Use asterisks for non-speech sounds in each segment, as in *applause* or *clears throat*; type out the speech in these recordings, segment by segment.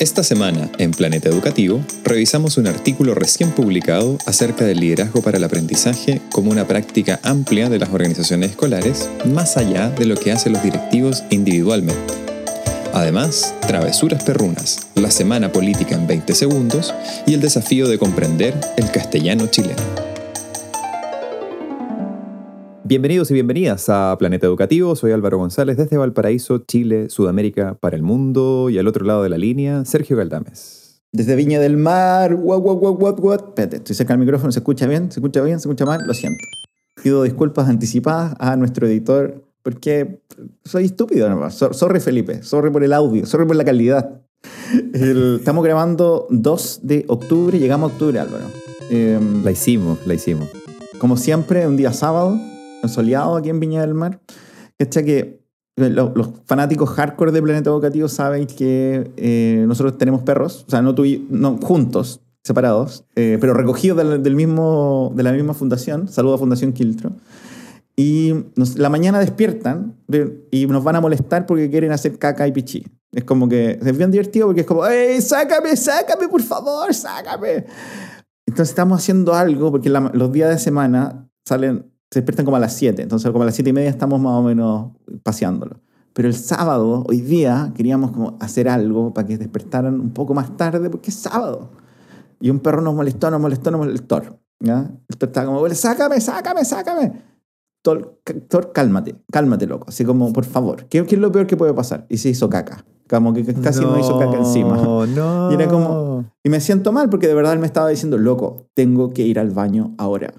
Esta semana, en Planeta Educativo, revisamos un artículo recién publicado acerca del liderazgo para el aprendizaje como una práctica amplia de las organizaciones escolares, más allá de lo que hacen los directivos individualmente. Además, Travesuras Perrunas, la semana política en 20 segundos y el desafío de comprender el castellano chileno. Bienvenidos y bienvenidas a Planeta Educativo. Soy Álvaro González desde Valparaíso, Chile, Sudamérica para el mundo y al otro lado de la línea, Sergio Galdames. Desde Viña del Mar, what, what, what, what, what. Espérate, estoy cerca del micrófono, ¿se escucha bien? ¿Se escucha bien? ¿Se escucha mal? Lo siento. Pido disculpas anticipadas a nuestro editor porque soy estúpido nomás. Sorry Felipe, sorry por el audio, sorry por la calidad. estamos grabando 2 de octubre, llegamos a octubre Álvaro. Em, la hicimos, la hicimos. Como siempre, un día sábado, soleado aquí en Viña del Mar. Que los, fanáticos hardcore de Planeta Educativo saben que eh, nosotros tenemos perros, o sea, no, no juntos, separados, eh, pero recogidos del, mismo, de la misma fundación. Saludo a Fundación Quiltro. Y la mañana despiertan y nos van a molestar porque quieren hacer caca y pichí. Es como que es bien divertido porque es como, ¡Ey, sácame, sácame, por favor, sácame! Entonces estamos haciendo algo porque los días de semana salen se despiertan como a las 7, entonces como a las 7 y media estamos más o menos paseándolo. Pero el sábado, hoy día, queríamos como hacer algo para que despertaran un poco más tarde, porque es sábado. Y un perro nos molestó, nos molestó, nos molestó. ¿ya? El estaba como, sácame, sácame, sácame. Thor, cálmate, cálmate, loco. Así como, por favor, ¿qué, ¿qué, es lo peor que puede pasar? Y se hizo caca. Como que casi no, hizo caca encima. No. *laughs* Y era como, y me siento mal porque de verdad él me estaba diciendo, loco, tengo que ir al baño ahora.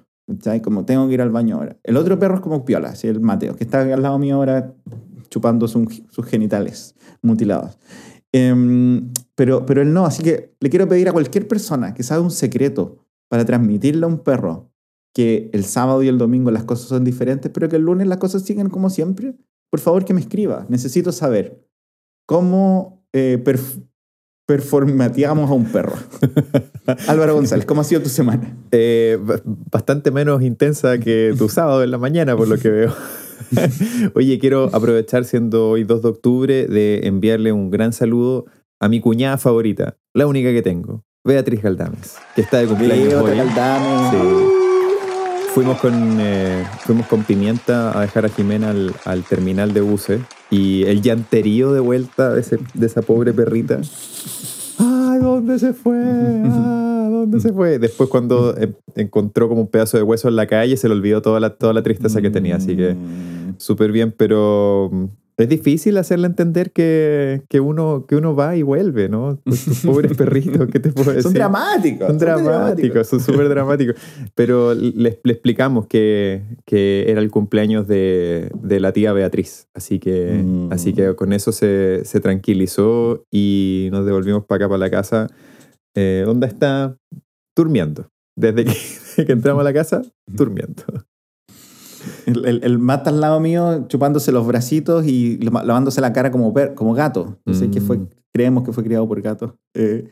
Como tengo que ir al baño ahora. El otro perro es como Piola, ¿sí? el Mateo, que está al lado mío ahora chupando sus genitales mutilados. Em, pero, pero él no, así que le quiero pedir a cualquier persona que sabe un secreto para transmitirle a un perro que el sábado y el domingo las cosas son diferentes, pero que el lunes las cosas siguen como siempre, por favor que me escriba. Necesito saber cómo eh, performateamos a un perro. *laughs* Álvaro González, ¿cómo ha sido tu semana? Eh, bastante menos intensa que tu *laughs* sábado en la mañana, por lo que veo. *laughs* Oye, quiero aprovechar, siendo hoy 2 de octubre, de enviarle un gran saludo a mi cuñada favorita, la única que tengo, Beatriz Galdames, que está de cumpleaños hoy. Fuimos con, eh, fuimos con Pimienta a dejar a Jimena al, al terminal de buses y el llanterío de vuelta de, ese, de esa pobre perrita ¡Ay, dónde se fue! *laughs* ¡Ah, dónde se fue! Después cuando em, encontró como un pedazo de hueso en la calle, se le olvidó toda la, toda la tristeza que tenía. Así que mm. súper bien, pero es difícil hacerle entender que, que, uno, que uno va y vuelve, ¿no? Tus *laughs* pobres perritos, ¿qué te puedo decir? Son dramáticos. Son dramáticos, son súper dramáticos. Pero le, le, explicamos que, que era el cumpleaños de, de la tía Beatriz. Así que, mm. así que con eso se, se, tranquilizó y nos devolvimos para acá, para la casa. Eh, ¿Dónde está? Durmiendo. Desde que, *laughs* que entramos a la casa, durmiendo. El, el, mata al lado mío chupándose los bracitos y lavándose la cara como, como gato. No sé qué fue, mm. creemos que fue criado por gato. Eh,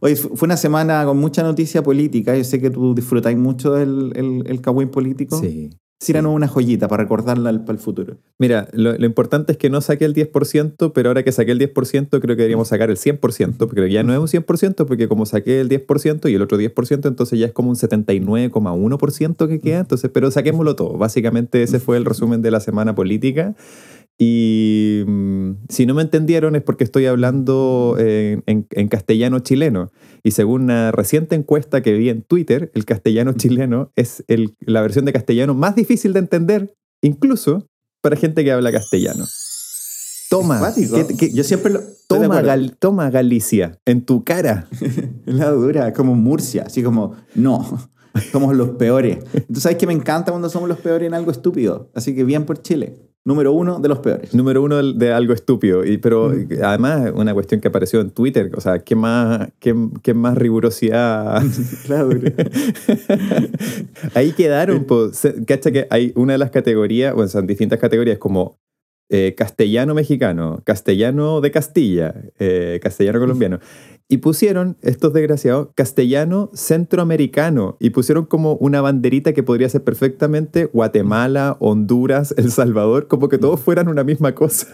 oye, fue una semana con mucha noticia política. Yo sé que tú disfrutáis mucho del el, el político. Sí. Tiranos una joyita para recordarla para el futuro. Mira, lo, importante es que no saqué el 10%, pero ahora que saqué el 10%, creo que deberíamos sacar el 100%, porque ya no es un 100%, porque como saqué el 10% y el otro 10%, entonces ya es como un 79,1% que queda. Entonces, pero saquémoslo todo. Básicamente ese fue el resumen de la semana política. Y mm, si no me entendieron es porque estoy hablando en, castellano chileno. Y según una reciente encuesta que vi en Twitter, el castellano chileno es la versión de castellano más difícil de entender, incluso para gente que habla castellano. Toma, yo siempre lo, toma, toma Galicia en tu cara. *laughs* la dura, como Murcia, así como, no, somos los peores. Tú sabes que me encanta cuando somos los peores en algo estúpido, así que bien por Chile. Número uno de los peores. Número uno de, algo estúpido. Y, pero mm. además, una cuestión que apareció en Twitter. O sea, ¿qué más, qué, qué más rigurosidad? *laughs* claro. *laughs* Ahí quedaron. Pues, ¿Cacha que hay una de las categorías, bueno, son distintas categorías como eh, castellano mexicano, castellano de Castilla, eh, castellano colombiano. Y pusieron, estos desgraciados, castellano centroamericano. Y pusieron como una banderita que podría ser perfectamente Guatemala, Honduras, El Salvador, como que todos fueran una misma cosa.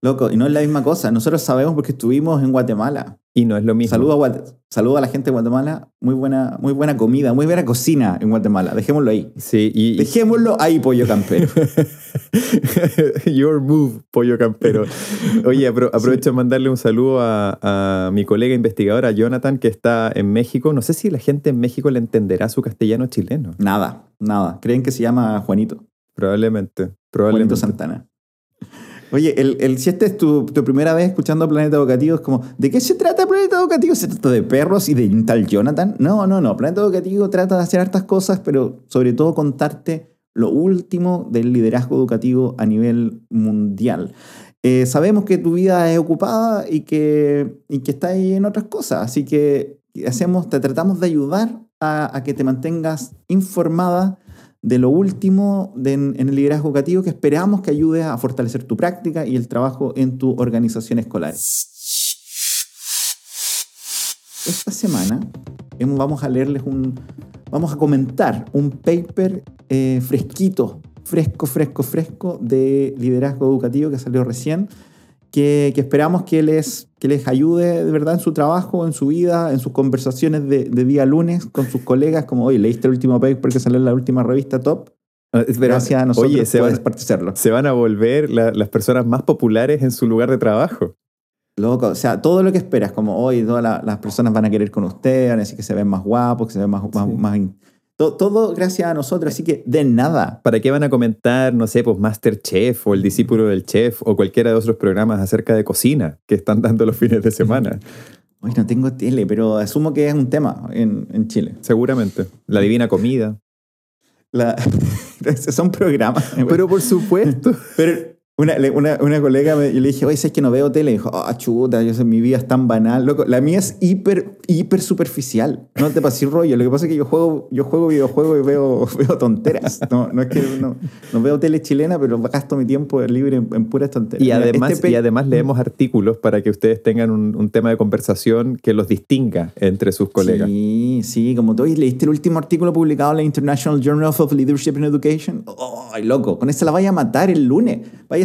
Loco, y no es la misma cosa. Nosotros sabemos porque estuvimos en Guatemala. Y no es lo mismo. Saludo a, saludo a la gente de Guatemala. Muy buena, muy buena comida, muy buena cocina en Guatemala. Dejémoslo ahí. Sí, y... Dejémoslo ahí, pollo campero. *laughs* Your move, pollo campero. Oye, apro- aprovecho de mandarle un saludo a, a mi colega investigadora Jonathan, que está en México. No sé si la gente en México le entenderá su castellano chileno. nada, nada. Creen que se llama Juanito. Probablemente. Juanito Probablemente. Santana. Oye, el, el- si esta es tu, primera vez escuchando Planeta Educativo, es como, ¿de qué se trata Planeta Educativo? ¿Se trata de perros y de un tal Jonathan? No, no, no. Planeta Educativo trata de hacer hartas cosas, pero sobre todo contarte lo último del liderazgo educativo a nivel mundial. Eh, sabemos que tu vida es ocupada y que, y que está ahí en otras cosas, así que hacemos, te tratamos de ayudar a, a que te mantengas informada de lo último en, el liderazgo educativo que esperamos que ayude a fortalecer tu práctica y el trabajo en tu organización escolar. Esta semana vamos a leerles un, vamos a comentar un paper eh, fresquito, fresco, fresco, fresco de liderazgo educativo que salió recién, que, que esperamos que les, que les ayude de verdad en su trabajo, en su vida, en sus conversaciones de, de día lunes con sus colegas, como, oye, ¿leíste el último paper que salió en la última revista Top? Ah, Gracias a nosotros Oye, se van, se van a volver la- las personas más populares en su lugar de trabajo. Loco, o sea, todo lo que esperas, como hoy todas la- las personas van a querer con usted, van a decir que se ven más guapos, que se ven más... Sí. Todo, todo gracias a nosotros, así que de nada. ¿Para qué van a comentar, no sé, pues Masterchef o el discípulo del chef o cualquiera de otros programas acerca de cocina que están dando los fines de semana? *laughs* Hoy no tengo tele, pero asumo que es un tema en, en Chile. Seguramente. La divina comida. La- *laughs* son programas. Pero por supuesto. *laughs* Pero una, una, una colega, me, yo le dije, oye, ¿sabes que no veo tele? Y dijo, ah, chuta, yo sé, mi vida es tan banal. Loco, la mía es hiper, hiper superficial. No te pases rollo. Lo que pasa es que yo juego, yo juego videojuegos y veo, *laughs* veo tonteras. No, no es que no, no veo tele chilena, pero gasto mi tiempo libre en, en puras tonteras. Y además, este pe- y además leemos artículos para que ustedes tengan un, un tema de conversación que los distinga entre sus colegas. Sí, sí, como tú oye, leíste el último artículo publicado en la International Journal of Leadership in Education. ¡Ay, loco! Con ese la vaya a matar el lunes. Vaya,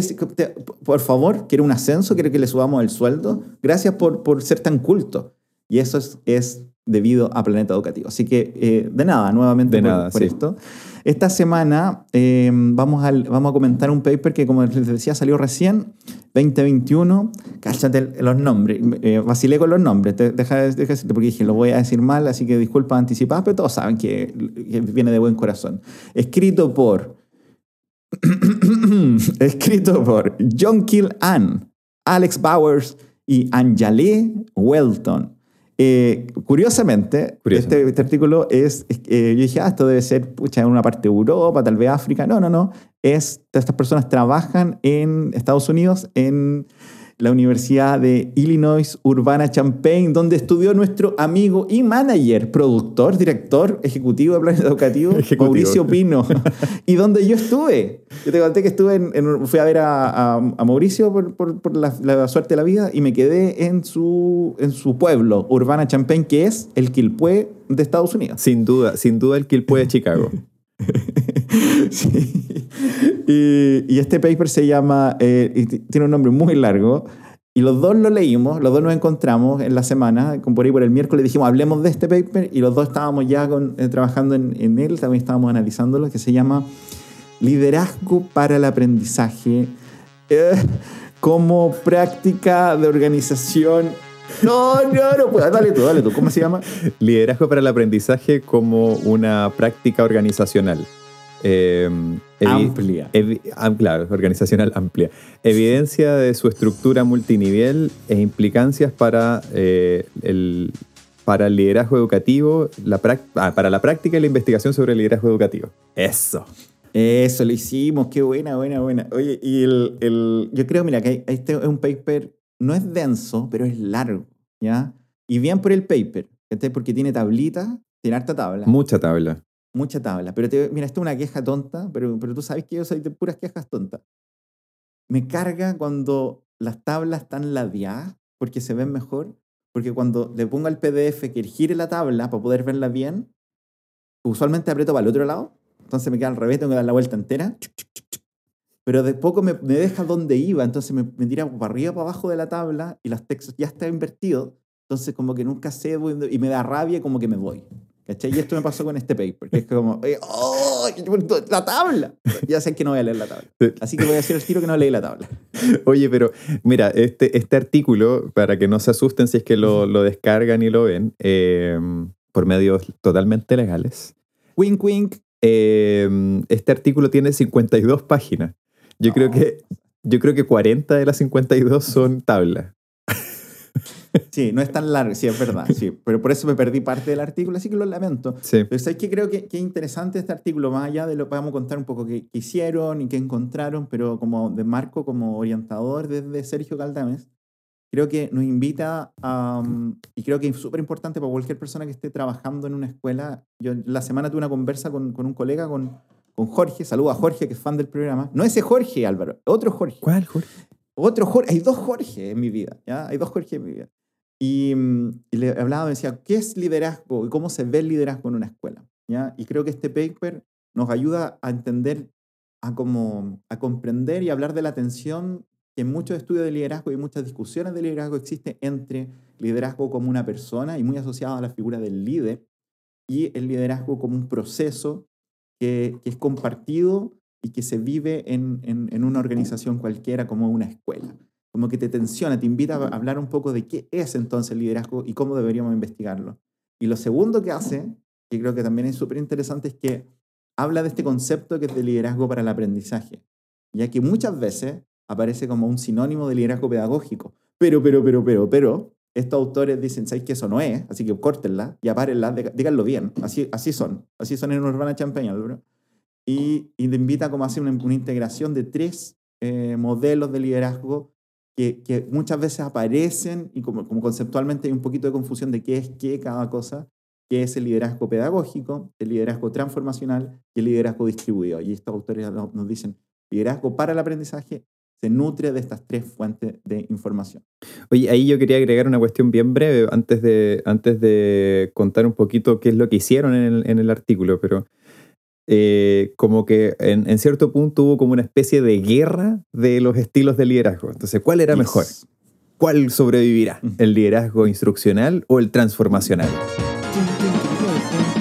por favor, quiere un ascenso, quiere que le subamos el sueldo. Gracias por, por ser tan culto. Y eso es, es debido a Planeta Educativo. Así que, eh, de nada, nuevamente De por, nada, por sí. esto. Esta semana eh, vamos, al- vamos a comentar un paper que, como les decía, salió recién, 2021. Cállate los nombres. Eh, vacilé con los nombres. Te- deja, deja decirte porque dije, lo voy a decir mal, así que disculpas anticipadas, pero todos saben que, que viene de buen corazón. Escrito por. *clears throat* escrito por John Kill Ann, Alex Bowers y Anjali Welton. Eh, curiosamente, Curiosamente. Este, este artículo es, es- eh, yo dije, ah, esto debe ser, pucha, en una parte de Europa, tal vez África. No, no, no. Es, estas personas trabajan en Estados Unidos, en la Universidad de Illinois Urbana-Champaign, donde estudió nuestro amigo y manager, productor, director ejecutivo de Planeta Educativo, *laughs* Ejecutivo. Mauricio Pino, *laughs* y donde yo estuve. Yo te conté que estuve en, en- fui a ver a, a- a Mauricio por, por- por la, la suerte de la vida y me quedé en su, en su pueblo, Urbana-Champaign, que es el Quilpué de Estados Unidos. Sin duda, sin duda el Quilpue de Chicago. *laughs* Sí. Y, y este paper se llama, eh, y tiene un nombre muy largo, y los dos lo leímos, los dos nos encontramos en la semana, como por ahí por el miércoles dijimos, hablemos de este paper, y los dos estábamos ya con- eh, trabajando en, en él, también estábamos analizándolo, que se llama Liderazgo para el Aprendizaje eh, como práctica de organización. No, no, no, puedo. dale tú, dale tú, ¿cómo se llama? Liderazgo para el aprendizaje como una práctica organizacional. Eh, Amplia. ah, claro, organizacional amplia. Evidencia de su estructura multinivel e implicancias para, eh, el, para el liderazgo educativo, la ah, para la práctica y la investigación sobre el liderazgo educativo. Eso. Eso, lo hicimos, qué buena, buena, buena. Oye, y el, el- yo creo, mira, que hay- este es un paper, no es denso, pero es largo, ¿ya? Y bien por el paper, ¿cachai? porque tiene tablitas, tiene harta tabla, Mucha tabla. Mucha tabla. Pero te- mira, esto es una queja tonta, pero, pero tú sabes que yo soy de puras quejas tontas. Me carga cuando las tablas están ladeadas, porque se ven mejor, porque cuando le pongo al PDF que gire la tabla para poder verla bien, usualmente aprieto para el otro lado, entonces me queda al revés, tengo que dar la vuelta entera. Pero de poco me, me deja donde iba, entonces me, me tira para arriba, para abajo de la tabla y los textos ya está invertido, entonces como que nunca sé y me da rabia como que me voy. ¿Cachai? Y esto me pasó con este paper, que es como, ¡oh! La tabla. Ya sé que no voy a leer la tabla. Así que voy a hacer el tiro que no leí la tabla. Oye, pero mira, este, este artículo, para que no se asusten si es que lo, lo descargan y lo ven, eh, por medios totalmente legales, Wink, wink. eh, este artículo tiene 52 páginas. Yo, creo No. que, yo creo que 40 de las 52 son tablas. Sí, no es tan largo, sí, es verdad, sí. Pero por eso me perdí parte del artículo, así que lo lamento. Sí. Pero ¿sabes qué? Creo que, que es interesante este artículo, más allá de lo que vamos a contar un poco qué, qué hicieron y qué encontraron, pero como de Marco, como orientador desde Sergio Caldames, creo que nos invita a, um, y creo que es súper importante para cualquier persona que esté trabajando en una escuela. Yo la semana tuve una conversa con, con un colega, con, con Jorge, saludo a Jorge, que es fan del programa. No ese Jorge, Álvaro, otro Jorge. ¿Cuál, Jorge? Otro Jorge, hay dos Jorge en mi vida, ¿ya? Hay dos Jorge en mi vida. Y, mm, y le hablaba, decía, ¿qué es liderazgo y cómo se ve el liderazgo en una escuela? ¿ya? Y creo que este paper nos ayuda a entender, a, como, a comprender y hablar de la tensión que en muchos estudios de liderazgo y muchas discusiones de liderazgo existe entre liderazgo como una persona y muy asociado a la figura del líder y el liderazgo como un proceso que, es compartido y que se vive en, en una organización cualquiera como una escuela. Como que te tensiona, te invita a hablar un poco de qué es entonces el liderazgo y cómo deberíamos investigarlo. Y lo segundo que hace, que creo que también es súper interesante, es que habla de este concepto que es de liderazgo para el aprendizaje, ya que muchas veces aparece como un sinónimo de liderazgo pedagógico. Pero, pero, pero, pero, pero, estos autores dicen, ¿sabéis que eso no es? Así que córtenla y apárenla, díganlo bien. Así, así son. Así son en Urbana Champagne, Álvaro. Y, y te invita como a hacer una, una integración de tres eh, modelos de liderazgo que, que muchas veces aparecen y como, como conceptualmente hay un poquito de confusión de qué es qué cada cosa, que es el liderazgo pedagógico, el liderazgo transformacional y el liderazgo distribuido. Y estos autores no- nos dicen, liderazgo para el aprendizaje se nutre de estas tres fuentes de información. Oye, ahí yo quería agregar una cuestión bien breve antes de, antes de contar un poquito qué es lo que hicieron en el, en el artículo, pero eh, como que en, en cierto punto hubo como una especie de guerra de los estilos de liderazgo. Entonces, ¿cuál era mejor? Yes. ¿Cuál sobrevivirá? Ujú. ¿El liderazgo instruccional o el transformacional?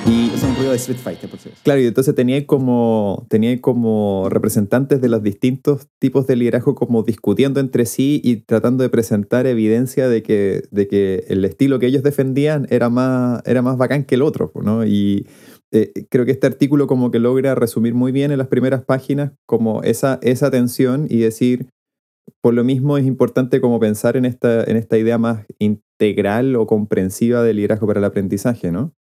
Y, Es un ruido de Street Fighter, por cierto. Claro, y entonces tenía como, tenía como representantes de los distintos tipos de liderazgo como discutiendo entre sí y tratando de presentar evidencia de que, de que el estilo que ellos defendían era más, era más bacán que el otro, ¿no? Y eh, creo que este artículo como que logra resumir muy bien en las primeras páginas como esa, esa tensión y decir, por lo mismo es importante como pensar en esta, en esta idea más integral o comprensiva de liderazgo para el aprendizaje, ¿no?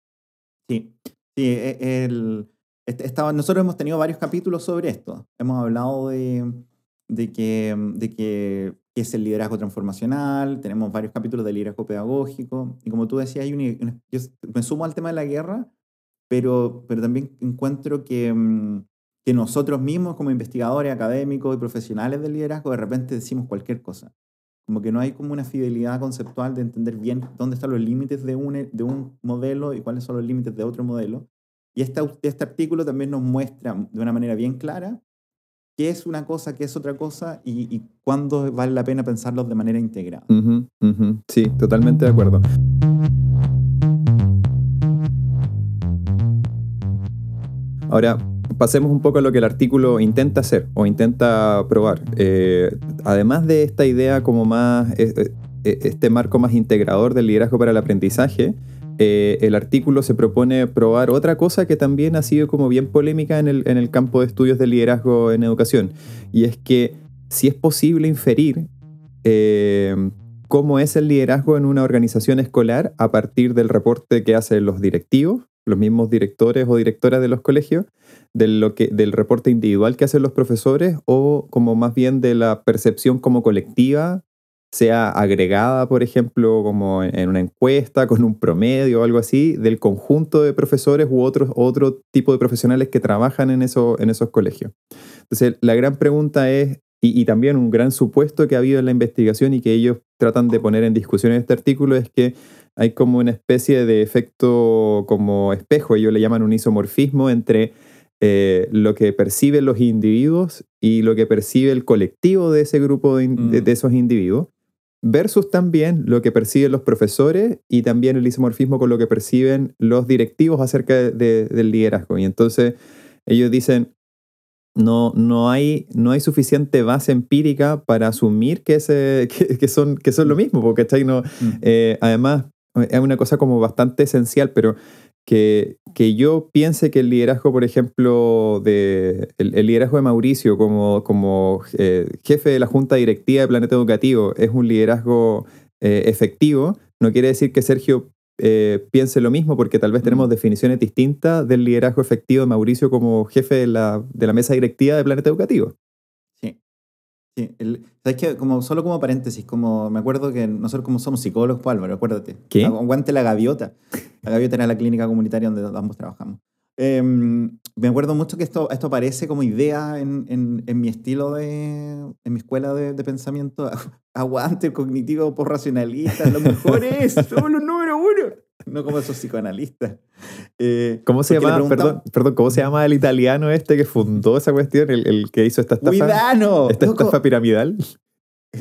Sí, sí e- el, estaba- nosotros hemos tenido varios capítulos sobre esto. Hemos hablado de, de que, de que qué es el liderazgo transformacional, tenemos varios capítulos de liderazgo pedagógico, y como tú decías, hay una- yo me sumo al tema de la guerra, pero, pero también encuentro que, mm, que nosotros mismos como investigadores académicos y profesionales del liderazgo de repente decimos cualquier cosa. Como que no hay como una fidelidad conceptual de entender bien dónde están los límites de un, de un modelo y cuáles son los límites de otro modelo. Y este, este artículo también nos muestra de una manera bien clara qué es una cosa, qué es otra cosa y, y cuándo vale la pena pensarlos de manera integrada. Ujú, ujú. Sí, totalmente de acuerdo. Ahora, pasemos un poco a lo que el artículo intenta hacer o intenta probar. Eh, además de esta idea como más, eh, eh, este marco más integrador del liderazgo para el aprendizaje, eh, el artículo se propone probar otra cosa que también ha sido como bien polémica en el, en el campo de estudios de liderazgo en educación, y es que si es posible inferir eh, cómo es el liderazgo en una organización escolar a partir del reporte que hacen los directivos, los mismos directores o directoras de los colegios, de lo que, del reporte individual que hacen los profesores o como más bien de la percepción como colectiva, sea agregada, por ejemplo, como en una encuesta con un promedio o algo así, del conjunto de profesores u otros, otro tipo de profesionales que trabajan en, en esos colegios. Entonces, la gran pregunta es, y, y también un gran supuesto que ha habido en la investigación y que ellos tratan de poner en discusión en este artículo es que hay como una especie de efecto como espejo, ellos le llaman un isomorfismo entre eh, lo que perciben los individuos y lo que percibe el colectivo de ese grupo de, Mm. de- de esos individuos, versus también lo que perciben los profesores y también el isomorfismo con lo que perciben los directivos acerca de- de- del liderazgo. Y entonces ellos dicen, no, no, hay, no hay suficiente base empírica para asumir que, ese, *laughs* que, que son, que son lo mismo, porque. No, Mm. eh, además, es una cosa como bastante esencial, pero que, que yo piense que el liderazgo, por ejemplo, de, el, el liderazgo de Mauricio como, como eh, jefe de la Junta Directiva de Planeta Educativo es un liderazgo eh, efectivo, no quiere decir que Sergio eh, piense lo mismo, porque tal vez tenemos Mm. definiciones distintas del liderazgo efectivo de Mauricio como jefe de la, de la mesa directiva de Planeta Educativo. Sí. El- ¿sabes qué? Como, solo como paréntesis, como me acuerdo que nosotros como somos psicólogos, pues, Álvaro, acuérdate. ¿Qué? Aguante la gaviota. La gaviota era la clínica comunitaria donde ambos trabajamos. Eh, me acuerdo mucho que esto, esto aparece como idea en, en, en mi estilo de, en mi escuela de, de pensamiento. *laughs* Aguante el cognitivo por racionalista, lo mejor es, somos los número uno. No como esos psicoanalistas. Eh, ¿Cómo se llama, perdón, perdón, cómo se llama el italiano este que fundó esa cuestión, el, el que hizo esta estafa? ¡Cuidano! Esta Loco, estafa piramidal.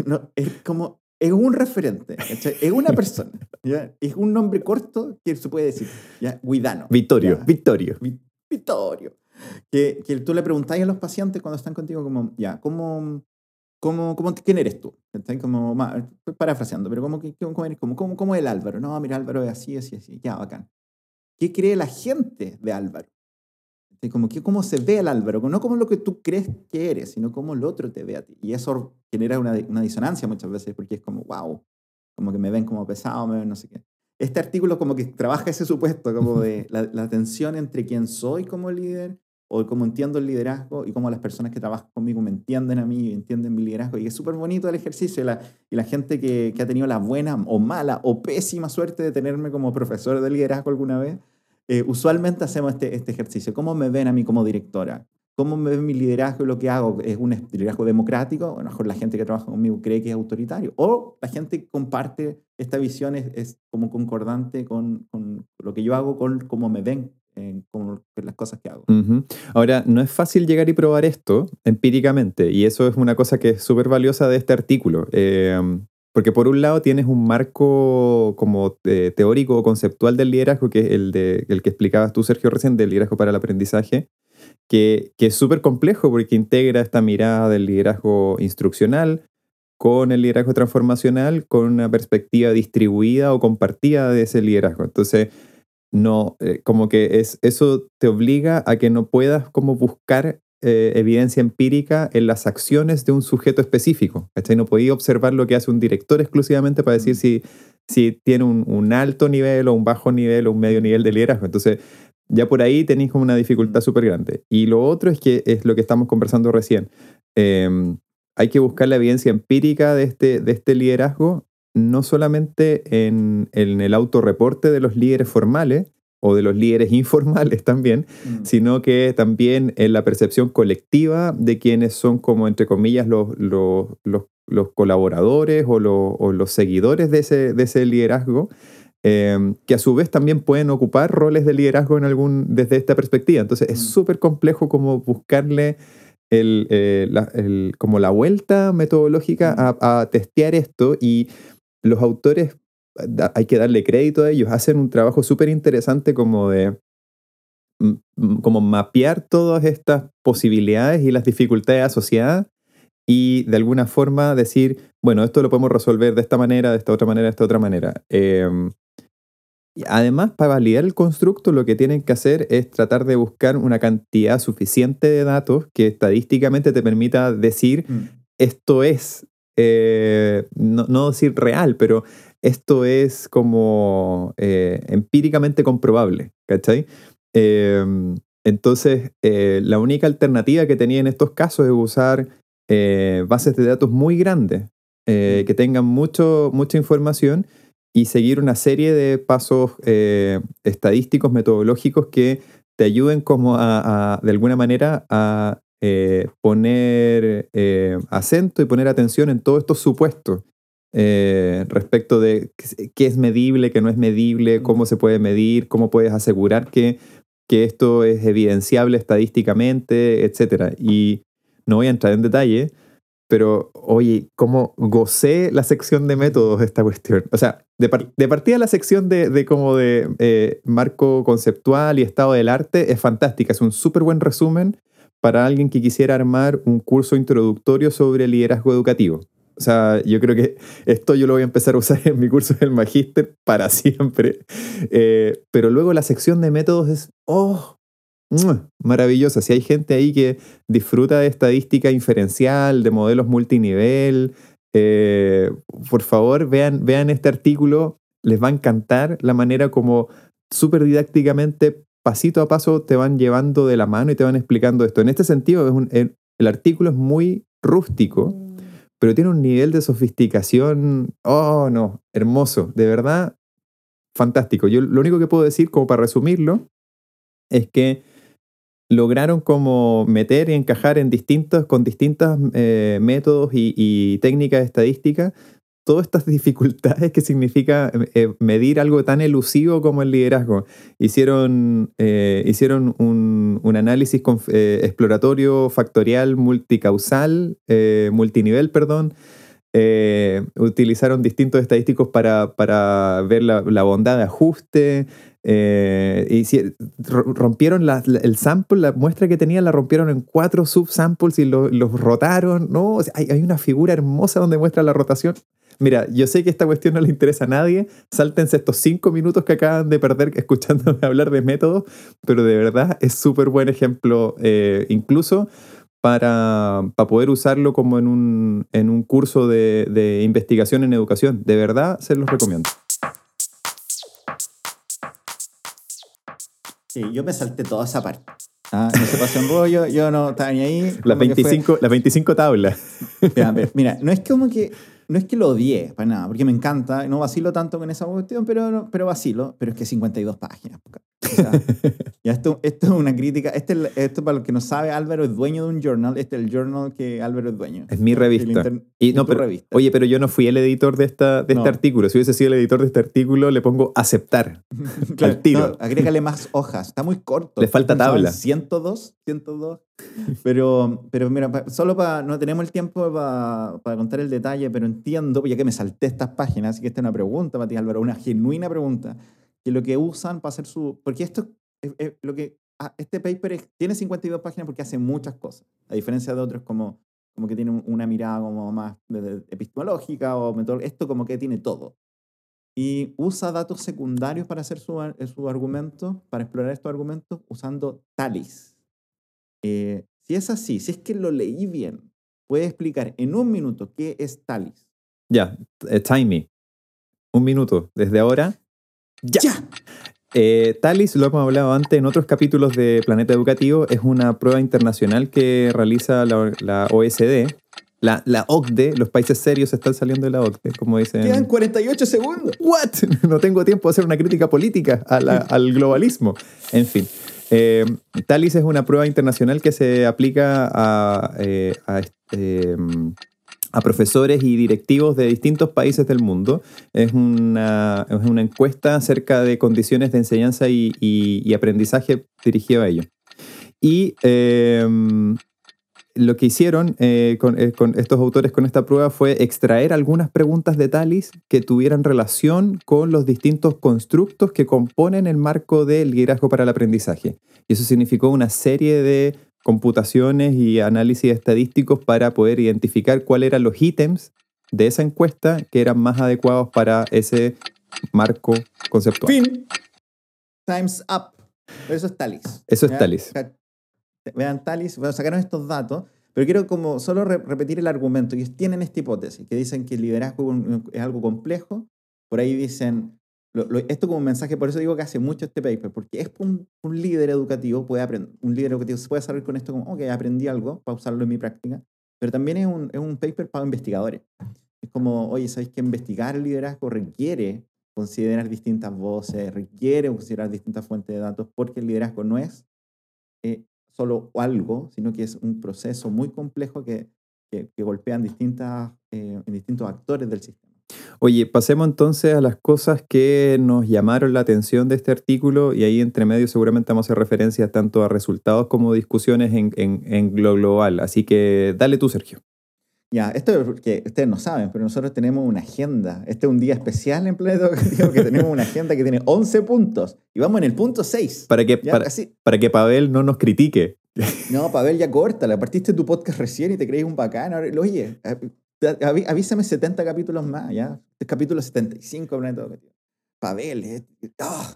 no, es como, es un referente, ¿cachai? es una persona, ¿ya? es un nombre corto que se puede decir, ¿ya? Guidano. Victorio, Ya. Victorio. Vi- Vittorio. Que, que tú le preguntáis a los pacientes cuando están contigo como, ya, ¿cómo, cómo, cómo, ¿quién eres tú? ¿Cachai? Como, estoy parafraseando, pero ¿cómo, cómo, eres? ¿Cómo, cómo, cómo es el Álvaro? No, mira, Álvaro es así, así, así, ya, bacán. ¿Qué cree la gente de Álvaro? Como que, ¿Cómo se ve el Álvaro? No como lo que tú crees que eres, sino como el otro te ve a ti. Y eso genera una, una disonancia muchas veces porque es como, wow, como que me ven como pesado, me ven no sé qué. Este artículo como que trabaja ese supuesto, como de la, la tensión entre quién soy como líder o cómo entiendo el liderazgo y cómo las personas que trabajan conmigo me entienden a mí y entienden mi liderazgo. Y es súper bonito el ejercicio y la, gente que, ha tenido la buena o mala o pésima suerte de tenerme como profesor de liderazgo alguna vez, eh, usualmente hacemos este, este ejercicio. ¿Cómo me ven a mí como directora? ¿Cómo me ven mi liderazgo y lo que hago? ¿Es un liderazgo democrático? A lo mejor la gente que trabaja conmigo cree que es autoritario. O la gente que comparte esta visión es, es como concordante con, con lo que yo hago, con cómo me ven, con las cosas que hago. Ujú. Ahora, no es fácil llegar y probar esto empíricamente, y eso es una cosa que es súper valiosa de este artículo. eh, porque por un lado tienes un marco como eh, teórico o conceptual del liderazgo, que es el, de, el que explicabas tú, Sergio, recién, del liderazgo para el aprendizaje, que, que es súper complejo porque integra esta mirada del liderazgo instruccional con el liderazgo transformacional, con una perspectiva distribuida o compartida de ese liderazgo. Entonces, no, eh, como que es, eso te obliga a que no puedas como buscar eh, evidencia empírica en las acciones de un sujeto específico. ¿cachai? No podías observar lo que hace un director exclusivamente para decir Mm. si, si tiene un, un alto nivel o un bajo nivel o un medio nivel de liderazgo. Entonces, ya por ahí tenéis como una dificultad Mm. súper grande. Y lo otro es que es lo que estamos conversando recién. Em, hay que buscar la evidencia empírica de este, de este liderazgo, no solamente en, en el autorreporte de los líderes formales o de los líderes *laughs* informales también, Mm. sino que también en la percepción colectiva de quienes son como, entre comillas, los, los, los, los colaboradores o, los, o los seguidores de ese, de ese liderazgo, eh, que a su vez también pueden ocupar roles de liderazgo en algún, desde esta perspectiva. Entonces es Mm. súper complejo como buscarle el, eh, la, el- como la vuelta metodológica a, a testear esto y los autores, hay que darle crédito a ellos, hacen un trabajo súper interesante como de mm, mm, como mapear todas estas posibilidades y las dificultades asociadas y de alguna forma decir, bueno, esto lo podemos resolver de esta manera, de esta otra manera, de esta otra manera. Em, además, para validar el constructo, lo que tienen que hacer es tratar de buscar una cantidad suficiente de datos que estadísticamente te permita decir, Mm. esto es, eh, no, no decir real, pero esto es como eh, empíricamente comprobable, ¿cachai? Eh, entonces, eh, la única alternativa que tenía en estos casos es usar bases de datos muy grandes, que tengan mucho, mucha información y seguir una serie de pasos estadísticos, metodológicos que te ayuden como a, a, de alguna manera a eh, poner eh, acento y poner atención en todos estos supuestos eh, respecto de qué- es medible, qué no es medible, cómo se puede medir, cómo puedes asegurar que que esto es evidenciable estadísticamente, etc. Y no voy a entrar en detalle, pero oye, ¿cómo gocé la sección de métodos de esta cuestión? O sea, de, partida la sección de, como de marco conceptual y estado del arte es fantástica, es un súper buen resumen para alguien que quisiera armar un curso introductorio sobre liderazgo educativo. O sea, yo creo que esto yo lo voy a empezar a usar *laughs* en mi curso del magíster para siempre. Eh, pero luego la sección de métodos es, oh, maravillosa. Si hay gente ahí que disfruta de estadística inferencial, de modelos multinivel, eh, por favor vean, vean este artículo. Les va a encantar la manera como súper didácticamente, pasito a paso, te van llevando de la mano y te van explicando esto. En este sentido, el artículo es muy rústico pero tiene un nivel de sofisticación, oh no, hermoso, de verdad, fantástico. Yo lo único que puedo decir, como para resumirlo, es que lograron como meter y encajar en distintos, con distintos eh, métodos y, y técnicas estadísticas todas estas dificultades que significa eh, eh, medir algo tan elusivo como el liderazgo. Hicieron, eh, hicieron un, análisis exploratorio factorial multicausal, multinivel, perdón. utilizaron distintos estadísticos para, para ver la, bondad de ajuste. y rompieron el sample, la muestra que tenían la rompieron en cuatro subsamples y los rotaron. No, hay, hay, una figura hermosa donde muestra la rotación. Mira, yo sé que esta cuestión no le interesa a nadie. Sáltense estos cinco minutos que acaban de perder escuchándome *laughs* hablar de métodos, pero de verdad es súper buen ejemplo, eh, incluso para, poder usarlo como en un, en un curso de, investigación en educación. De verdad, se los recomiendo. Sí, yo me salté toda esa parte. Ah, no se pasó en rollo, yo no estaba ni ahí. Las 25, la 25 tablas. mira, no es como que no es que lo odie para nada, porque me encanta, no vacilo tanto con esa cuestión, pero, pero vacilo, pero es que 52 páginas. *laughs* ya esto, esto es una crítica, este, esto para los que no sabe, Álvaro es dueño de un journal, este es el journal que Álvaro es dueño. Es mi revista. y, no, pero, Oye, pero yo no fui el editor de, esta, de este artículo, si hubiese sido el editor de este artículo, le pongo aceptar *laughs* al tiro. agrégale más hojas, está muy corto. Le falta tabla. 102, 102. Pero, pero mira, solo para, no tenemos el tiempo para, contar el detalle, pero entiendo, ya que me salté estas páginas, así que esta es una pregunta para ti, Álvaro, una genuina pregunta, que lo que usan para hacer su... Porque esto, es, lo que, ah, este paper tiene 52 páginas porque hace muchas cosas, a diferencia de otros como, como que tiene una mirada como más epistemológica o esto como que tiene todo. Y usa datos secundarios para hacer su, su argumento, para explorar estos argumentos, usando TALIS. Eh, si es así, si es que lo leí bien, ¿puede explicar en un minuto qué es TALIS? Ya, eh, time me. Un minuto, desde ahora. ¡Ya! Eh, TALIS, lo hemos hablado antes en otros capítulos de Planeta Educativo, es una prueba internacional que realiza la, la OSD. La, la, OCDE, los países serios están saliendo de la OCDE, como dicen. Quedan 48 segundos. ¿What? *laughs* No tengo tiempo de hacer una crítica política *laughs* al globalismo. En fin. Eh, TALIS es una prueba internacional que se aplica a, eh, em, a, profesores y directivos de distintos países del mundo. Es una, es una encuesta acerca de condiciones de enseñanza y, y, aprendizaje dirigido a ellos. Y lo que hicieron eh, eh, con, estos autores con esta prueba fue extraer algunas preguntas de Talis que tuvieran relación con los distintos constructos que componen el marco del liderazgo para el aprendizaje. Y eso significó una serie de computaciones y análisis estadísticos para poder identificar cuáles eran los ítems de esa encuesta que eran más adecuados para ese marco conceptual. Fin. Time's up. Eso es Talis. Eso es Talis vean Talis, bueno, sacaron estos datos, pero quiero como solo repetir el argumento. que tienen esta hipótesis, que dicen que el liderazgo es algo complejo. Por ahí dicen, esto como un mensaje, por eso digo que hace mucho este paper, porque es un, un líder educativo, puede aprender, un líder educativo se puede salir con esto como, ok, aprendí algo para usarlo en mi práctica, pero también es un, es un paper para investigadores. Es como, oye, ¿sabéis que investigar el liderazgo requiere considerar distintas voces, requiere considerar distintas fuentes de datos, porque el liderazgo no es eh, solo algo, sino que es un proceso muy complejo que, que, golpean distintas, eh, en distintos actores del sistema. Oye, pasemos entonces a las cosas que nos llamaron la atención de este artículo y ahí entre medio seguramente vamos a hacer referencias tanto a resultados como discusiones en, en, lo global. Así que dale tú, Sergio. Ya, esto es porque ustedes no saben, pero nosotros tenemos una agenda. Este es un día especial en Planeta Educativo *laughs* que tenemos una agenda que tiene 11 puntos y vamos en el punto 6. Para que, para, para, que Pavel no nos critique. No, Pavel ya corta, le partiste tu podcast recién y te crees un bacán. Oye, Avísame 70 capítulos más, ¿ya? Este capítulo 75 Planeta Educativo. Pavel, eh, oh,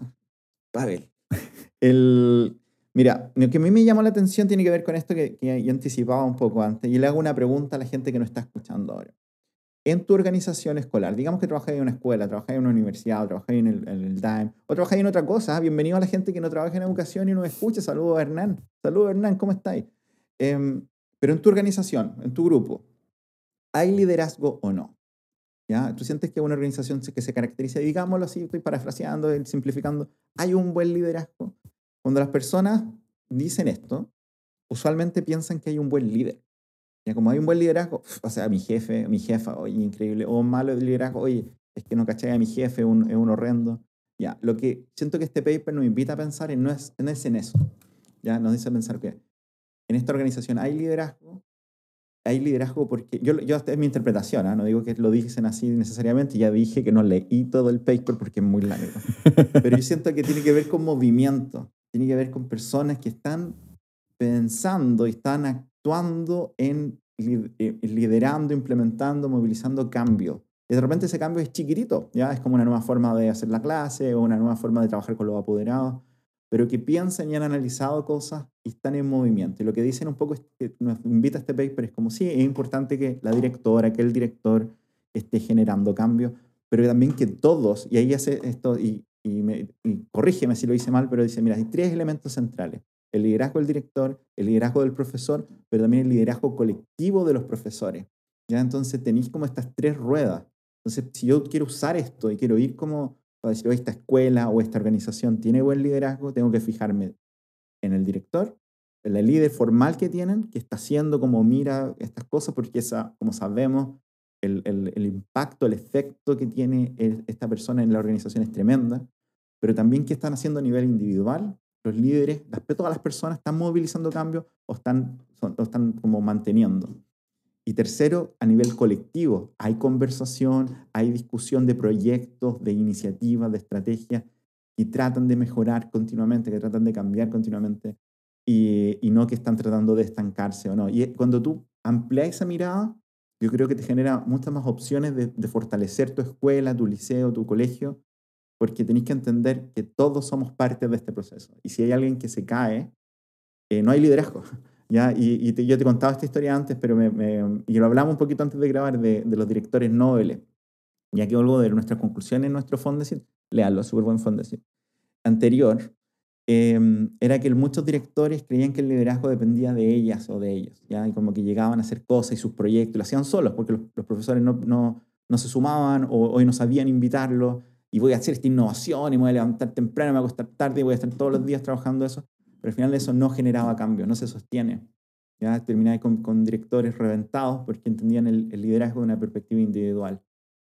Pavel. *laughs* El, mira, lo que a mí me llamó la atención tiene que ver con esto que, que anticipaba un poco antes. Y le hago una pregunta a la gente que no está escuchando ahora. En tu organización escolar, digamos que trabajas en una escuela, trabajas en una universidad, trabajas en el, en el o trabajas en otra cosa. Bienvenido a la gente que no trabaja en educación y no escucha. Saludos, Hernán. Saludos, Hernán, ¿cómo estáis? Eh, pero en tu organización, en tu grupo, ¿hay liderazgo o no? ¿Ya? ¿Tú sientes que una organización que se caracteriza, digámoslo así, estoy parafraseando, simplificando, hay un buen liderazgo? Cuando las personas dicen esto, usualmente piensan que hay un buen líder. Ya como hay un buen liderazgo, o sea, mi jefe, mi jefa, oye, increíble, o malo liderazgo, oye, es que no caché a mi jefe, un, es un horrendo. Ya, lo que siento que este paper nos invita a pensar en no es, no es en eso. Ya, nos dice pensar que en esta organización hay liderazgo, hay liderazgo porque, yo, yo esta es mi interpretación, ¿ah? no digo que lo dicen así necesariamente, ya dije que no leí todo el paper porque es muy largo, pero yo siento que tiene que ver con movimiento, tiene que ver con personas que están pensando y están actuando en eh, liderando, implementando, movilizando cambio. Y de repente ese cambio es chiquitito, ya es como una nueva forma de hacer la clase o una nueva forma de trabajar con los apoderados pero que piensan y han analizado cosas y están en movimiento. Y lo que dicen un poco es que nos invita a este paper es como, sí, es importante que la directora, que el director esté generando cambios, pero también que todos, y ahí hace esto, y, y, me, corrígeme si lo hice mal, pero dice, mira, hay tres elementos centrales. El liderazgo del director, el liderazgo del profesor, pero también el liderazgo colectivo de los profesores. ¿ya? Entonces tenéis como estas tres ruedas. Entonces, si yo quiero usar esto y quiero ir como para decir, esta escuela o esta organización tiene buen liderazgo, tengo que fijarme en el director, en el líder formal que tienen, que está haciendo como mira estas cosas, porque esa, como sabemos, el, el, impacto, el efecto que tiene esta persona en la organización es tremenda, pero también qué están haciendo a nivel individual. Los líderes, todas las personas están movilizando cambios o están, o están como manteniendo. Y tercero, a nivel colectivo, hay conversación, hay discusión de proyectos, de iniciativas, de estrategias y tratan de mejorar continuamente, que tratan de cambiar continuamente y, y, no que están tratando de estancarse o no. Y cuando tú amplias esa mirada, yo creo que te genera muchas más opciones de, de fortalecer tu escuela, tu liceo, tu colegio, porque tenéis que entender que todos somos parte de este proceso. Y si hay alguien que se cae, eh, no hay liderazgo. *laughs* ¿ya? Y, yo te contaba esta historia antes, pero me, y lo hablamos un poquito antes de grabar de, los directores Nobel. Ya que algo de nuestras conclusiones en nuestro Fondesit, lealo, súper buen Fondesit, anterior, em, era que muchos directores creían que el liderazgo dependía de ellas o de ellos, ¿ya? Y como que llegaban a hacer cosas y sus proyectos, lo hacían solos, porque los, profesores no, no, se sumaban o hoy no sabían invitarlo, y voy a hacer esta innovación y me voy a levantar temprano, me voy a acostar tarde y voy a estar todos los días trabajando eso pero al final eso no generaba cambio, no se sostiene. ¿ya? Terminaba con, con directores reventados porque entendían el, liderazgo de una perspectiva individual.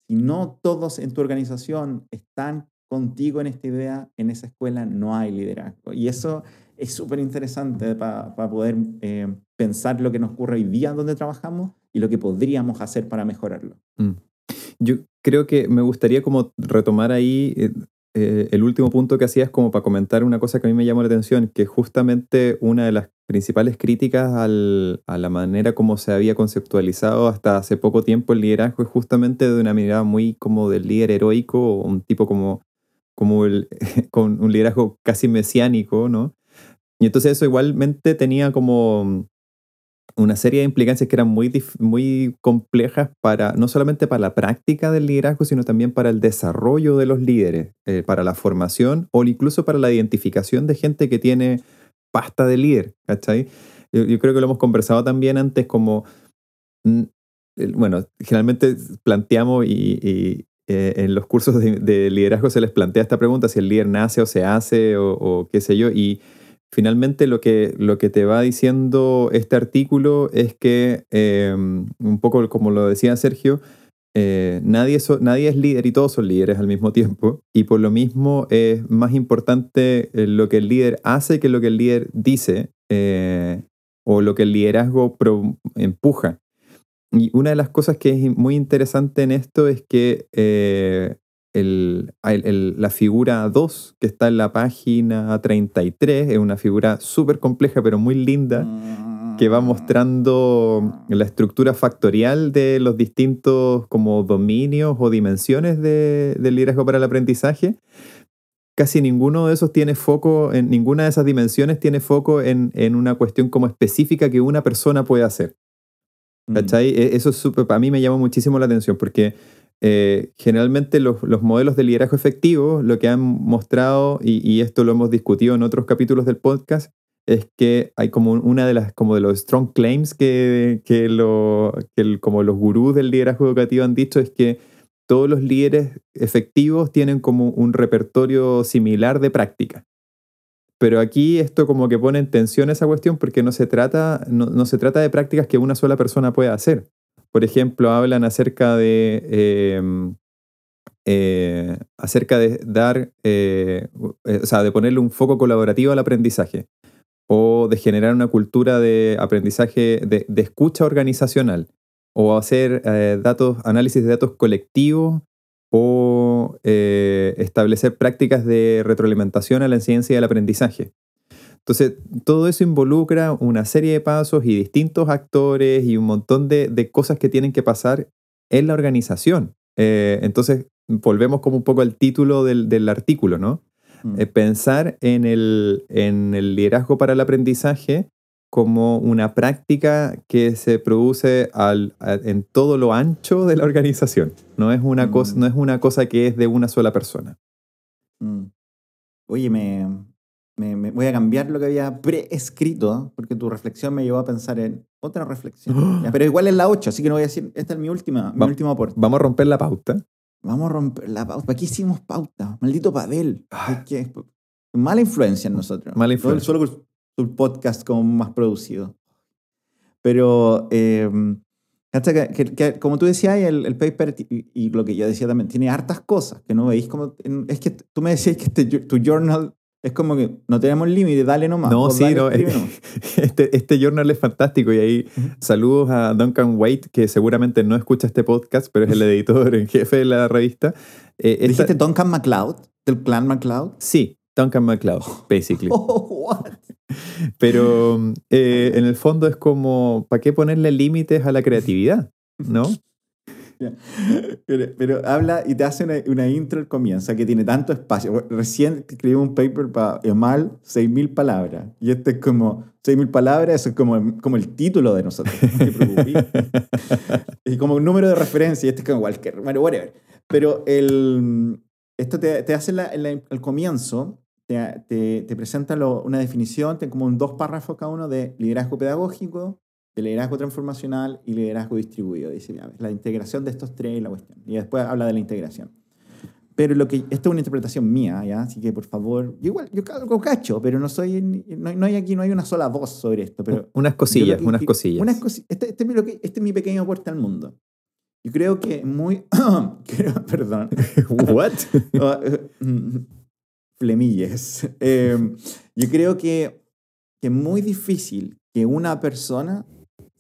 Si no todos en tu organización están contigo en esta idea, en esa escuela no hay liderazgo. Y eso es súper interesante para poder eh, pensar lo que nos ocurre hoy día donde trabajamos y lo que podríamos hacer para mejorarlo. Mm. Yo creo que me gustaría como retomar ahí eh, eh, el último punto que hacía es como para comentar una cosa que a mí me llamó la atención, que justamente una de las principales críticas a la manera como se había conceptualizado hasta hace poco tiempo el liderazgo es justamente de una mirada muy como del líder heroico, un tipo como, como el, *laughs* con un liderazgo casi mesiánico, ¿no? Y entonces eso igualmente tenía como una serie de implicancias que eran muy, muy complejas para, no solamente para la práctica del liderazgo, sino también para el desarrollo de los líderes, eh, para la formación o incluso para la identificación de gente que tiene pasta de líder, ¿cachai? Yo, creo que lo hemos conversado también antes como, mm, bueno, generalmente planteamos y, eh, en los cursos de, liderazgo se les plantea esta pregunta, si el líder nace o se hace o, qué sé yo, y finalmente lo que, lo que te va diciendo este artículo es que, em, un poco como lo decía Sergio, eh, nadie, nadie es líder y todos son líderes al mismo tiempo. Y por lo mismo es más importante eh, lo que el líder hace que lo que el líder dice eh, o lo que el liderazgo empuja. Y una de las cosas que es muy interesante en esto es que la figura 2 que está en la página 33 es una figura súper compleja pero muy linda que va mostrando la estructura factorial de los distintos como dominios o dimensiones de, del liderazgo para el aprendizaje. Casi ninguno de esos tiene foco, en ninguna de esas dimensiones tiene foco en, en una cuestión como específica que una persona puede hacer. Mm. ¿Cachai? E, eso es a mí me llama muchísimo la atención porque eh, generalmente los, los, modelos de liderazgo efectivo lo que han mostrado, y, esto lo hemos discutido en otros capítulos del podcast, es que hay como una de las como de los strong claims que, que, lo, que como los gurús del liderazgo educativo han dicho es que todos los líderes efectivos tienen como un repertorio similar de práctica. Pero aquí esto como que pone en tensión esa cuestión porque no se trata, no, no se trata de prácticas que una sola persona pueda hacer. Por ejemplo, hablan acerca de, em, eh, acerca de dar, eh, o sea, de ponerle un foco colaborativo al aprendizaje o de generar una cultura de aprendizaje, de, escucha organizacional, o hacer eh, datos, análisis de datos colectivos, o eh, establecer prácticas de retroalimentación a la enseñanza y al aprendizaje. Entonces, todo eso involucra una serie de pasos y distintos actores y un montón de, cosas que tienen que pasar en la organización. Eh, entonces, volvemos como un poco al título del, del artículo, ¿no? Mm. Eh, pensar en el, en el liderazgo para el aprendizaje como una práctica que se produce al, en todo lo ancho de la organización. No es, una cosa, no es una cosa que es de una sola persona. Mm. Oye, me, me, voy a cambiar lo que había preescrito, porque tu reflexión me llevó a pensar en otra reflexión. pero igual es la 8, así que no voy a decir, esta es mi última, mi último aporte. Vamos a romper la pauta. Vamos a romper la pauta. ¿Para qué hicimos pauta? Maldito Padel. Ah. mala influencia en nosotros. Mala influencia. Solo su podcast como más producido. Pero, em, que, como tú decías, el, el paper y, lo que yo decía también, tiene hartas cosas que no veis como... Es que tú me decías que este, tu journal es como que no tenemos límite, dale nomás. No, sí, no, *laughs* este, este journal es fantástico y ahí saludos a Duncan White, que seguramente no escucha este podcast, pero es el *laughs* editor en jefe de la revista. Eh, ¿Dijiste Duncan MacLeod? ¿Del clan MacLeod? Sí, Duncan MacLeod, *laughs* basically. *laughs* Oh, what? Pero eh, en el fondo es como, ¿para qué ponerle límites a la creatividad? ¿No? Pero, habla y te hace una, intro al comienzo que tiene tanto espacio. Recién escribí un paper para Emal, 6.000 palabras. Y este es como 6.000 palabras, eso es como, como el título de nosotros. *laughs* y como un número de referencia, y este es como cualquier, bueno, whatever. Pero el, esto te, te hace el comienzo, te, te, te presenta una definición, tiene como dos párrafos cada uno de liderazgo pedagógico, de liderazgo transformacional y liderazgo distribuido. Dice, la integración de estos tres y la cuestión. Y después habla de la integración. Pero lo que, esto es una interpretación mía, ¿ya? Así que por favor, yo igual, yo algo cacho, pero no soy, no, hay aquí, no hay una sola voz sobre esto. Pero unas cosillas, unas cosillas. Unas este, este, es mi, este, es mi pequeño aporte al mundo. Yo creo que muy, *coughs* perdón. *laughs* What? *laughs* Oh, eh. Eh, yo creo que, es muy difícil que una persona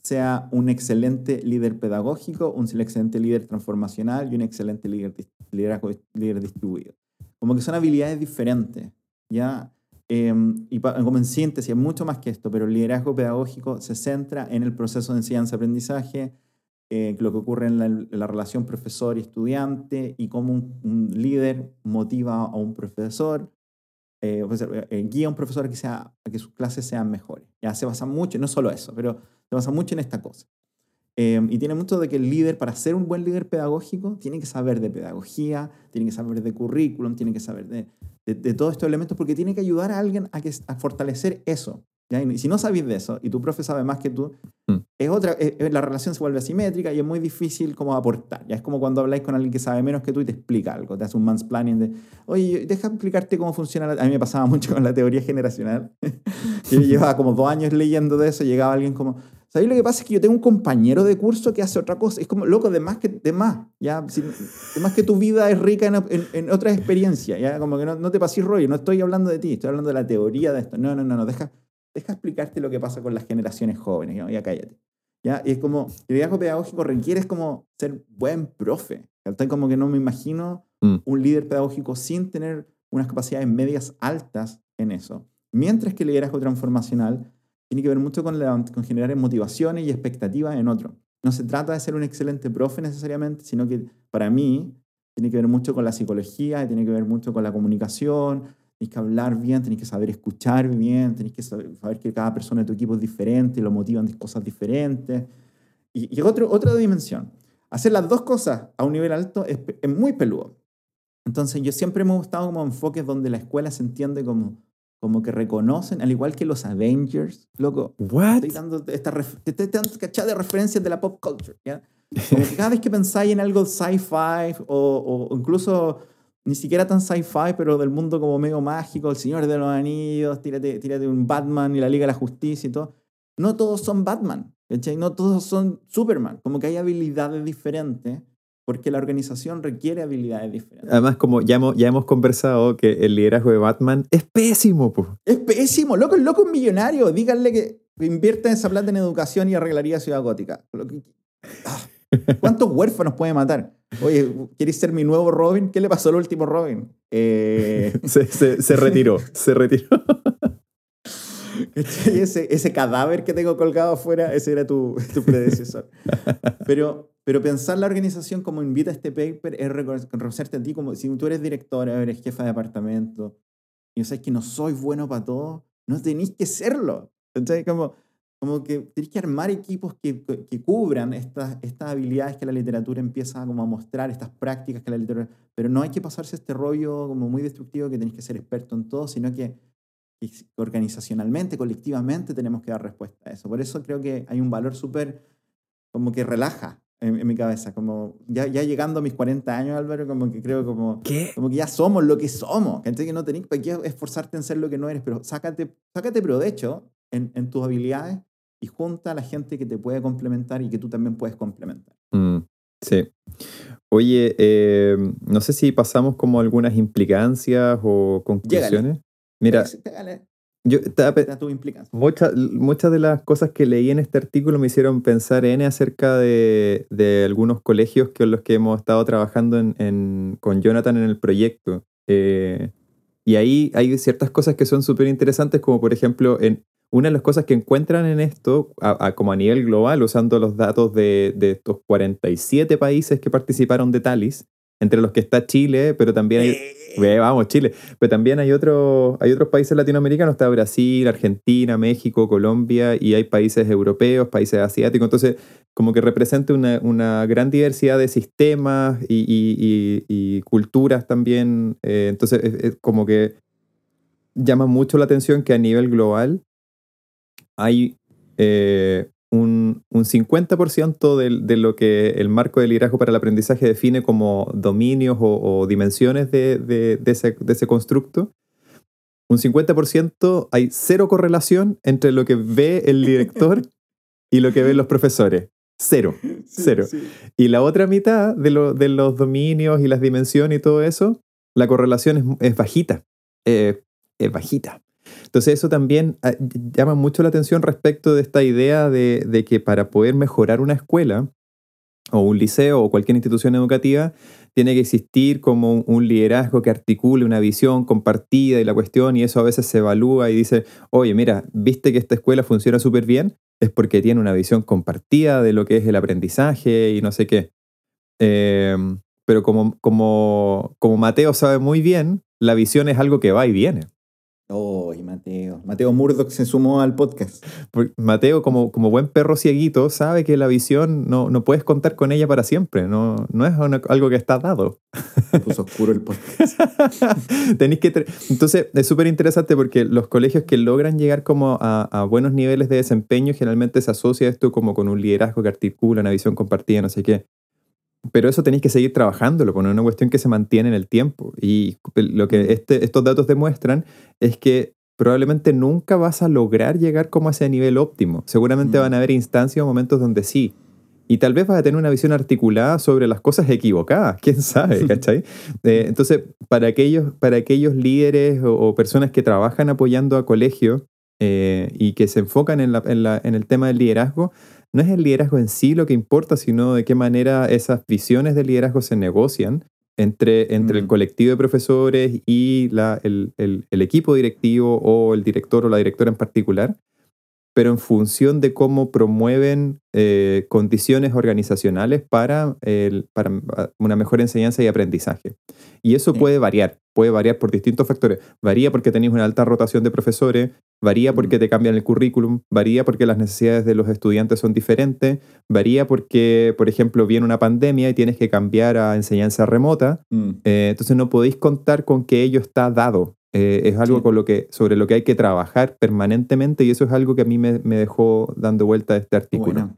sea un excelente líder pedagógico, un excelente líder transformacional y un excelente líder, líder distribuido. Como que son habilidades diferentes, ¿ya? Em, y como en síntesis, es mucho más que esto, pero el liderazgo pedagógico se centra en el proceso de enseñanza-aprendizaje, eh, lo que ocurre en la, relación profesor y estudiante y cómo un, líder motiva a un profesor, eh, eh, guía a un profesor a que, sea, a que sus clases sean mejores. Ya se basa mucho, no solo eso, pero se basa mucho en esta cosa. Em, y tiene mucho de que el líder, para ser un buen líder pedagógico, tiene que saber de pedagogía, tiene que saber de currículum, tiene que saber de, de, todos estos elementos, porque tiene que ayudar a alguien a, que, a fortalecer eso. Y si no sabes de eso y tu profe sabe más que tú, mm. es otra, la relación se vuelve asimétrica y es muy difícil como aportar. Ya es como cuando habláis con alguien que sabe menos que tú y te explica algo, te hace un mansplaining de, oye, deja explicarte cómo funciona. A mí me pasaba *laughs* mucho con la teoría generacional. *laughs* Yo llevaba como dos años leyendo de eso, llegaba alguien como, ¿Sabéis lo que pasa? Es que yo tengo un compañero de curso que hace otra cosa. Es como, loco, de más que, de más, ¿ya? de más que tu vida es rica en, en, otras experiencias, ¿ya? Como que no, no te pases rollo. No estoy hablando de ti, estoy hablando de la teoría de esto. No, no, no, no. Deja, deja explicarte lo que pasa con las generaciones jóvenes, ¿ya? ya cállate. ¿Ya? Y es como, el liderazgo pedagógico requiere como ser buen profe. ¿ya? Como que no me imagino mm. un líder pedagógico sin tener unas capacidades medias altas en eso. Mientras que el liderazgo transformacional tiene que ver mucho con, con generar motivaciones y expectativas en otro. No se trata de ser un excelente profe necesariamente, sino que para mí tiene que ver mucho con la psicología, tiene que ver mucho con la comunicación, tienes que hablar bien, tienes que saber escuchar bien, tienes que saber, que cada persona de tu equipo es diferente, lo motivan de cosas diferentes. Y, y otro, otra dimensión, hacer las dos cosas a un nivel alto es, es muy peludo. Entonces yo siempre me ha gustado como enfoques donde la escuela se entiende como como que reconocen, al igual que los Avengers, loco. What? Estoy dando esta te estoy dando de referencias de la pop culture, ¿ya? Como que cada vez que pensáis en algo sci-fi o, o, incluso ni siquiera tan sci-fi, pero del mundo como medio mágico, El Señor de los Anillos, tírate, tírate un Batman y la Liga de la Justicia y todo. No todos son Batman, ¿cachai? No todos son Superman. Como que hay habilidades diferentes porque la organización requiere habilidades diferentes. Además, como ya hemos, ya hemos conversado, que el liderazgo de Batman es pésimo. pues. Es pésimo, loco, el loco es millonario. Díganle que invierta esa plata en educación y arreglaría Ciudad Gótica. Ah, ¿Cuántos huérfanos puede matar? Oye, ¿quieres ser mi nuevo Robin? ¿Qué le pasó al último Robin? Eh, *laughs* se, retiró, se retiró. *laughs* ese, ese cadáver que tengo colgado afuera, ese era tu, tu predecesor. Pero pero pensar la organización como invita a este paper es reconocerte a ti como si tú eres directora, eres jefa de departamento y sabes que no soy bueno para todo, no tenéis que serlo. Entonces, como, como que tenéis que armar equipos que, que, cubran estas, estas habilidades que la literatura empieza como a mostrar, estas prácticas que la literatura... Pero no hay que pasarse este rollo como muy destructivo que tenéis que ser experto en todo, sino que organizacionalmente, colectivamente tenemos que dar respuesta a eso. Por eso creo que hay un valor súper como que relaja en, mi cabeza. Como ya, ya llegando a mis 40 años, Álvaro, como que creo como, como que ya somos lo que somos. Gente que no tenés qué esforzarte en ser lo que no eres, pero sácate, sácate provecho en, en tus habilidades y junta a la gente que te puede complementar y que tú también puedes complementar. Mm, sí. Oye, eh, no sé si pasamos como algunas implicancias o conclusiones. Mira, yo Muchas, muchas de las cosas que leí en este artículo me hicieron pensar en acerca de, de algunos colegios con los que hemos estado trabajando en, con Jonathan en el proyecto. Eh, y ahí hay ciertas cosas que son súper interesantes, como por ejemplo, en, una de las cosas que encuentran en esto, como a nivel global, usando los datos de, de, estos 47 países que participaron de Talis, entre los que está Chile, pero también hay, eh. vamos, Chile, pero también hay, otros hay otros países latinoamericanos, está Brasil, Argentina, México, Colombia, y hay países europeos, países asiáticos, entonces como que representa una, una gran diversidad de sistemas y, y, y, culturas también, eh, entonces es, como que llama mucho la atención que a nivel global hay eh, un, un 50% de, de, lo que el marco del liderazgo para el aprendizaje define como dominios o, dimensiones de, de, ese, de, ese, constructo, un 50% hay cero correlación entre lo que ve el director y lo que ven los profesores. Cero, *laughs* cero. Y la otra mitad de, lo, de, los dominios y las dimensiones y todo eso, la correlación es, es bajita. Eh, es bajita. Entonces eso también ah, llama mucho la atención respecto de esta idea de, que para poder mejorar una escuela o un liceo o cualquier institución educativa, tiene que existir como un, liderazgo que articule una visión compartida y la cuestión, y eso a veces se evalúa y dice, oye, mira, viste que esta escuela funciona súper bien, es porque tiene una visión compartida de lo que es el aprendizaje y no sé qué. Em, pero como, como, como Mateo sabe muy bien, la visión es algo que va y viene. Oh, y Mateo. Mateo Murdoch se sumó al podcast. Mateo, como, como buen perro cieguito, sabe que la visión no, no puedes contar con ella para siempre. No, no es algo que está dado. puso oscuro el podcast. *laughs* Tenéis que Entonces, es súper interesante porque los colegios que logran llegar como a, a, buenos niveles de desempeño generalmente se asocia esto como con un liderazgo que articula una visión compartida, no sé qué. Pero eso tenéis que seguir trabajándolo, porque es una cuestión que se mantiene en el tiempo. Y lo que este, estos datos demuestran es que probablemente nunca vas a lograr llegar como a ese nivel óptimo. Seguramente Mm. van a haber instancias o momentos donde sí. Y tal vez vas a tener una visión articulada sobre las cosas equivocadas, quién sabe, *laughs* ¿cachai? Eh, entonces, para aquellos, para aquellos líderes o, o personas que trabajan apoyando a colegios eh, y que se enfocan en, la- en la- en el tema del liderazgo, no es el liderazgo en sí lo que importa, sino de qué manera esas visiones de liderazgo se negocian entre, entre el colectivo de profesores y la- el, el- el equipo directivo o el director o la directora en particular, pero en función de cómo promueven eh, condiciones organizacionales para, el- para una mejor enseñanza y aprendizaje. Y eso Sí. puede variar, puede variar por distintos factores. Varía porque tenéis una alta rotación de profesores, varía porque te cambian el currículum, varía porque las necesidades de los estudiantes son diferentes, varía porque, por ejemplo, viene una pandemia y tienes que cambiar a enseñanza remota. Mm. Eh, entonces no podéis contar con que ello está dado. Eh, es algo Sí. con lo que, sobre lo que hay que trabajar permanentemente y eso es algo que a mí me, me dejó dando vuelta este artículo. Bueno.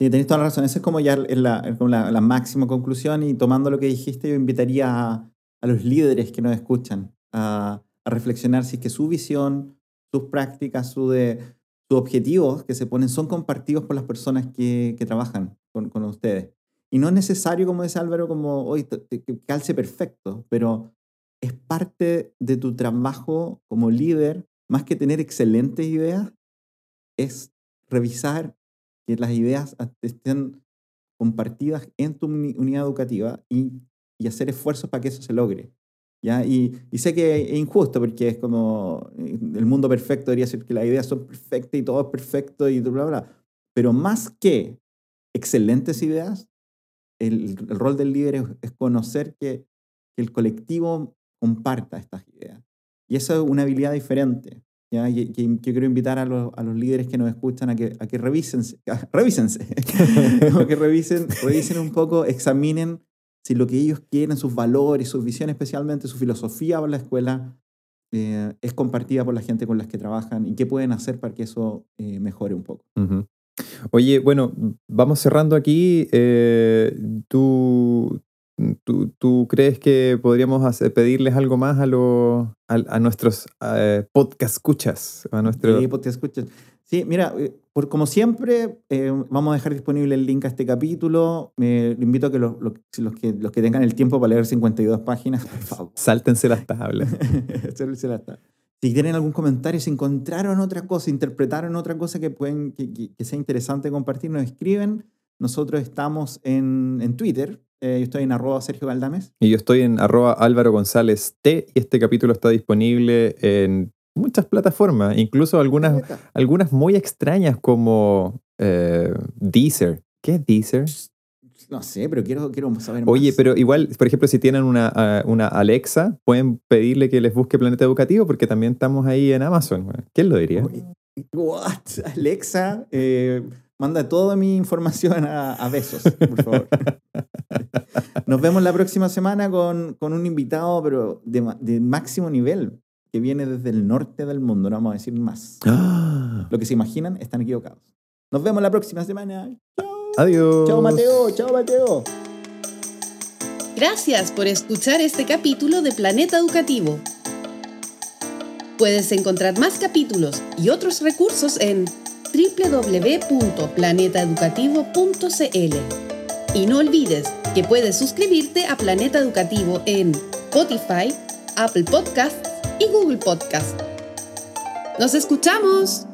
Sí, tenés toda la razón. Esa es como ya la, como la, la máxima conclusión y tomando lo que dijiste, yo invitaría a, a los líderes que nos escuchan a, a reflexionar si es que su visión, sus prácticas, su de, sus objetivos que se ponen son compartidos por las personas que, que trabajan con, con ustedes. Y no es necesario, como dice Álvaro, como hoy que calce perfecto, pero es parte de tu trabajo como líder, más que tener excelentes ideas, es revisar que las ideas estén compartidas en tu uni- unidad educativa y, y hacer esfuerzos para que eso se logre. ¿ya? Y, sé que es injusto porque es como eh, el mundo perfecto debería ser que las ideas son perfectas y todo es perfecto y bla, bla, bla. Pero más que excelentes ideas, el, rol del líder es, conocer que el colectivo comparta estas ideas. Y eso es una habilidad diferente. ¿ya? Y, que quiero invitar a los, a los líderes que nos escuchan a que, a que revísense, *laughs* Como *laughs* que revisen, revisen un poco, examinen si lo que ellos quieren, sus valores, sus visiones, especialmente su filosofía para la escuela, eh, es compartida por la gente con las que trabajan y qué pueden hacer para que eso eh, mejore un poco. Ujú. Oye, bueno, vamos cerrando aquí. Eh, ¿tú, tú, tú crees que podríamos hacer- pedirles algo más a, los a, a nuestros eh, podcast escuchas? A nuestro... Sí, te escuchas. Sí, mira, eh, por, como siempre, eh, vamos a dejar disponible el link a este capítulo. Me lo invito a que los, los, los que los que tengan el tiempo para leer 52 páginas, por favor. Sáltense las tablas. Hacerse la ta- Si tienen algún comentario, si encontraron otra cosa, interpretaron otra cosa que, pueden, que, que- que sea interesante compartir, nos escriben. Nosotros estamos en, en Twitter. Eh, yo estoy en arroba Sergio Galdames. Y yo estoy en arroba Álvaro González T y este capítulo está disponible en muchas plataformas, incluso algunas, algunas muy extrañas como eh, Deezer. ¿Qué es Deezer? No sé, pero quiero, quiero saber más. Oye, pero igual, por ejemplo, si tienen una, ah, una Alexa, pueden pedirle que les busque Planeta Educativo porque también estamos ahí en Amazon. ¿Quién lo diría? Oye, What? Alexa, eh, manda toda mi información a, a besos, por favor. *laughs* Nos vemos la próxima semana con, con un invitado, pero de máximo nivel, que viene desde el norte del mundo, no vamos a decir más. ¡Ah! Lo que se imaginan están equivocados. Nos vemos la próxima semana. Chao. Adiós. Chao, Mateo. Chao, Mateo. Gracias por escuchar este capítulo de Planeta Educativo. Puedes encontrar más capítulos y otros recursos en www.planetaeducativo.cl. Y no olvides que puedes suscribirte a Planeta Educativo en Spotify, Apple Podcasts y Google Podcasts. ¡Nos escuchamos!